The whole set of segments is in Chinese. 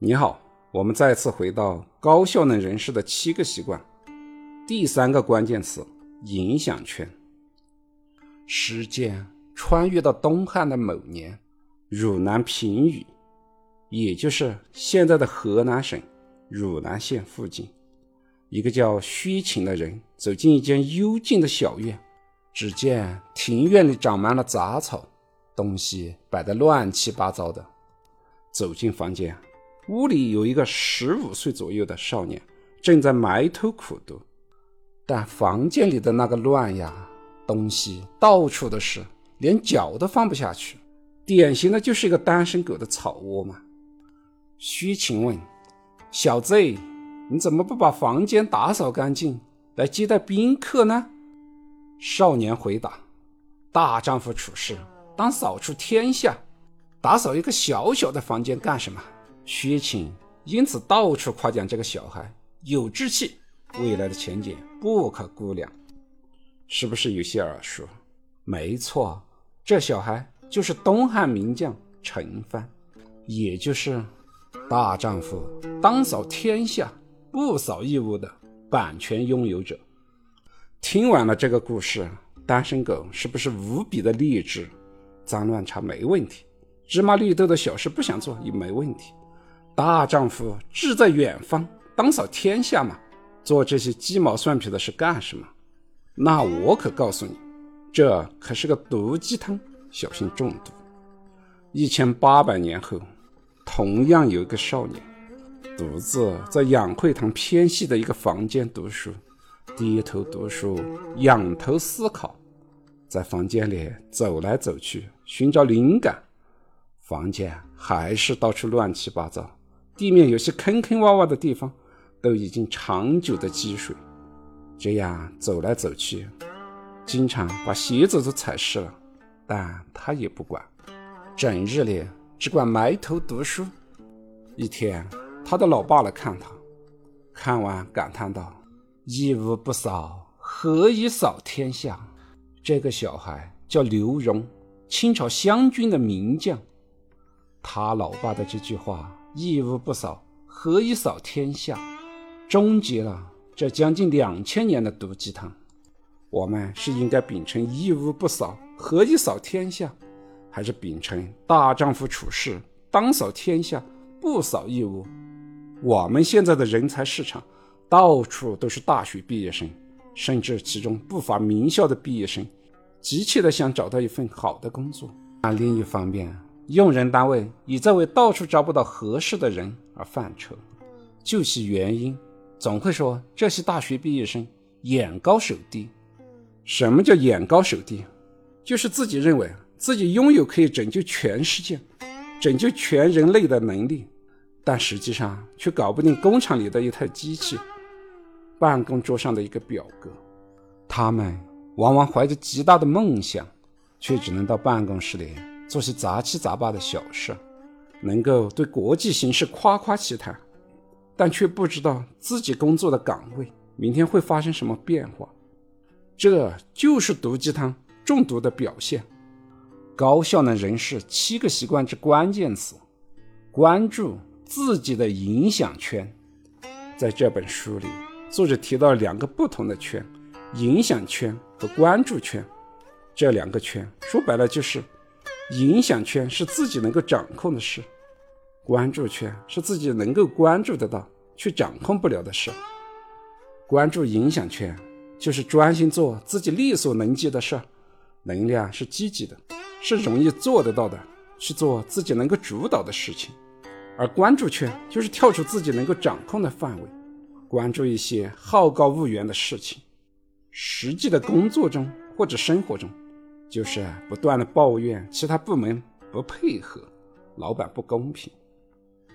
你好，我们再次回到高效能人士的七个习惯。第三个关键词：影响圈。时间穿越到东汉的某年，汝南平舆，也就是现在的河南省汝南县附近，一个叫薛勤的人走进一间幽静的小院，只见庭院里长满了杂草，东西摆得乱七八糟的。走进房间。屋里有一个十五岁左右的少年，正在埋头苦读。但房间里的那个乱呀，东西到处都是，连脚都放不下去，典型的就是一个单身狗的草窝嘛。徐晴问：“小子，你怎么不把房间打扫干净，来接待宾客呢？”少年回答：“大丈夫处事，当扫除天下，打扫一个小小的房间干什么？”薛勤因此到处夸奖这个小孩有志气，未来的前景不可估量，是不是有些耳熟？没错，这小孩就是东汉名将陈蕃，也就是“大丈夫当扫天下，不扫一屋”的版权拥有者。听完了这个故事，单身狗是不是无比的励志？脏乱差没问题，芝麻绿豆的小事不想做也没问题。大丈夫志在远方，当扫天下嘛。做这些鸡毛蒜皮的事干什么？那我可告诉你，这可是个毒鸡汤，小心中毒。一千八百年后，同样有一个少年，独自在养惠堂偏僻的一个房间读书，低头读书，仰头思考，在房间里走来走去，寻找灵感。房间还是到处乱七八糟。地面有些坑坑洼洼的地方，都已经长久的积水，这样走来走去，经常把鞋子都踩湿了。但他也不管，整日里只管埋头读书。一天，他的老爸来看他，看完感叹道：“一屋不扫，何以扫天下？”这个小孩叫刘荣，清朝湘军的名将。他老爸的这句话。一屋不扫，何以扫天下？终结了这将近两千年的毒鸡汤。我们是应该秉承一屋不扫，何以扫天下，还是秉承大丈夫处事当扫天下，不扫一屋？我们现在的人才市场，到处都是大学毕业生，甚至其中不乏名校的毕业生，急切的想找到一份好的工作。那另一方面，用人单位也在为到处找不到合适的人而犯愁，究其原因，总会说这些大学毕业生眼高手低。什么叫眼高手低？就是自己认为自己拥有可以拯救全世界、拯救全人类的能力，但实际上却搞不定工厂里的一台机器、办公桌上的一个表格。他们往往怀着极大的梦想，却只能到办公室里。做些杂七杂八的小事，能够对国际形势夸夸其谈，但却不知道自己工作的岗位明天会发生什么变化。这就是毒鸡汤中毒的表现。高效能人士七个习惯之关键词：关注自己的影响圈。在这本书里，作者提到两个不同的圈：影响圈和关注圈。这两个圈说白了就是。影响圈是自己能够掌控的事，关注圈是自己能够关注得到却掌控不了的事。关注影响圈就是专心做自己力所能及的事，能量是积极的，是容易做得到的，去做自己能够主导的事情。而关注圈就是跳出自己能够掌控的范围，关注一些好高骛远的事情。实际的工作中或者生活中。就是不断的抱怨其他部门不配合，老板不公平，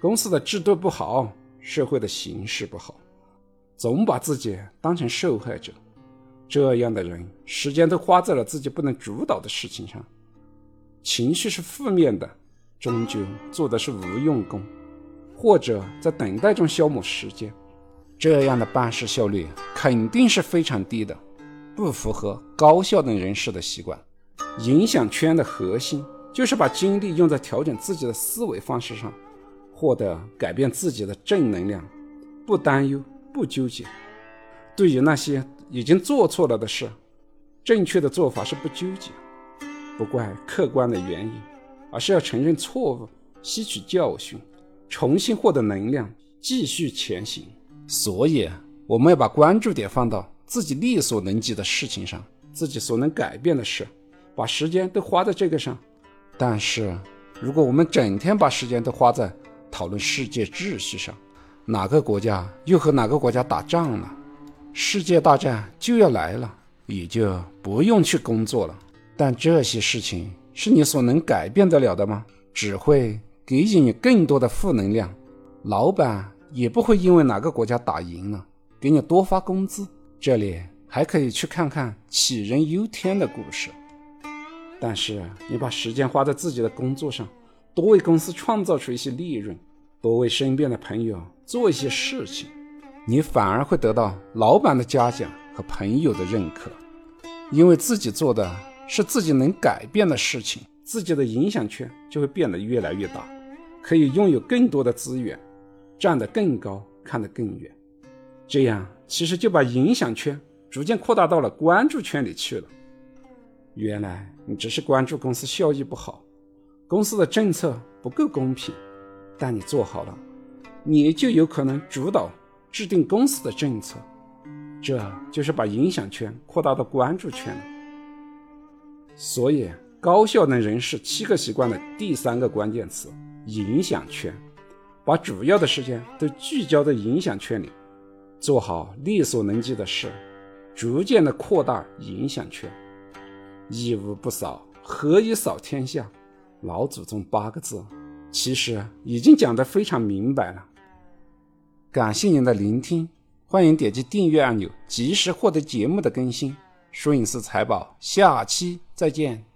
公司的制度不好，社会的形势不好，总把自己当成受害者。这样的人，时间都花在了自己不能主导的事情上，情绪是负面的，终究做的是无用功，或者在等待中消磨时间。这样的办事效率肯定是非常低的，不符合高效能人士的习惯。影响圈的核心就是把精力用在调整自己的思维方式上，获得改变自己的正能量，不担忧，不纠结。对于那些已经做错了的事，正确的做法是不纠结，不怪客观的原因，而是要承认错误，吸取教训，重新获得能量，继续前行。所以，我们要把关注点放到自己力所能及的事情上，自己所能改变的事，把时间都花在这个上。但是，如果我们整天把时间都花在讨论世界秩序上，哪个国家又和哪个国家打仗了，世界大战就要来了，也就不用去工作了。但这些事情是你所能改变得了的吗？只会给予你更多的负能量。老板也不会因为哪个国家打赢了，给你多发工资。这里还可以去看看杞人忧天的故事。但是你把时间花在自己的工作上，多为公司创造出一些利润，多为身边的朋友做一些事情，你反而会得到老板的嘉奖和朋友的认可，因为自己做的是自己能改变的事情，自己的影响圈就会变得越来越大，可以拥有更多的资源，站得更高，看得更远，这样其实就把影响圈逐渐扩大到了关注圈里去了。原来你只是关注公司效益不好，公司的政策不够公平，但你做好了，你就有可能主导制定公司的政策，这就是把影响圈扩大到关注圈了。所以，高效能人士七个习惯的第三个关键词——影响圈，把主要的时间都聚焦在影响圈里，做好力所能及的事，逐渐的扩大影响圈。一屋不扫，何以扫天下？老祖宗八个字，其实已经讲得非常明白了。感谢您的聆听，欢迎点击订阅按钮，及时获得节目的更新。摄影师财宝，下期再见。